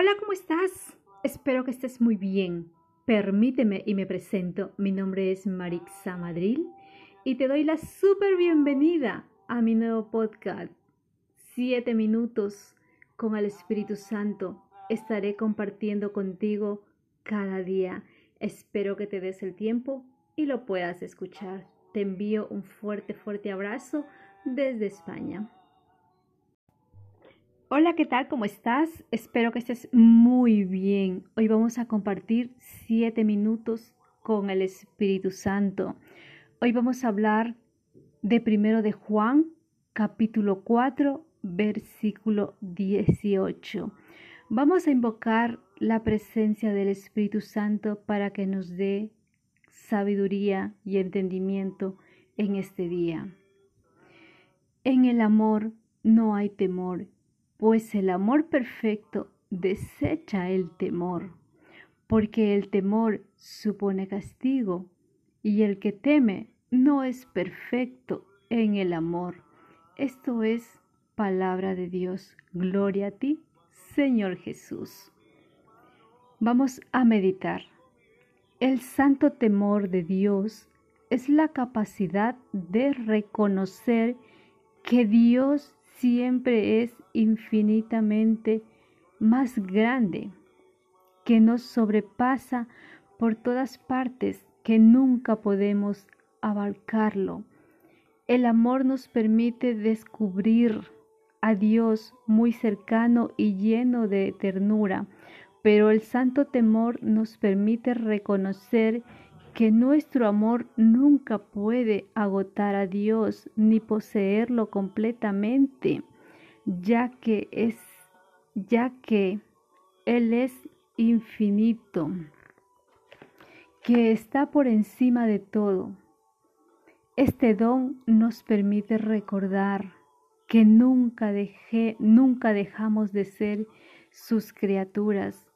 Hola, ¿cómo estás? Espero que estés muy bien. Permíteme y me presento. Mi nombre es Marixa Madril y te doy la súper bienvenida a mi nuevo podcast. Siete minutos con el Espíritu Santo. Estaré compartiendo contigo cada día. Espero que te des el tiempo y lo puedas escuchar. Te envío un fuerte, fuerte abrazo desde España. Hola, ¿qué tal? ¿Cómo estás? Espero que estés muy bien. Hoy vamos a compartir siete minutos con el Espíritu Santo. Hoy vamos a hablar de primero de Juan, capítulo 4, versículo 18. Vamos a invocar la presencia del Espíritu Santo para que nos dé sabiduría y entendimiento en este día. En el amor no hay temor pues el amor perfecto desecha el temor, porque el temor supone castigo, y el que teme no es perfecto en el amor. Esto es palabra de Dios. Gloria a ti, Señor Jesús. Vamos a meditar. El santo temor de Dios es la capacidad de reconocer que Dios siempre es infinitamente más grande, que nos sobrepasa por todas partes, que nunca podemos abarcarlo. El amor nos permite descubrir a Dios muy cercano y lleno de ternura, pero el santo temor nos permite reconocer que nuestro amor nunca puede agotar a Dios ni poseerlo completamente, ya que es ya que él es infinito, que está por encima de todo. Este don nos permite recordar que nunca dejé, nunca dejamos de ser sus criaturas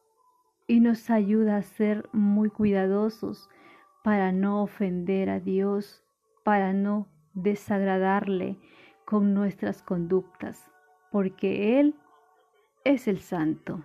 y nos ayuda a ser muy cuidadosos para no ofender a Dios, para no desagradarle con nuestras conductas, porque Él es el santo.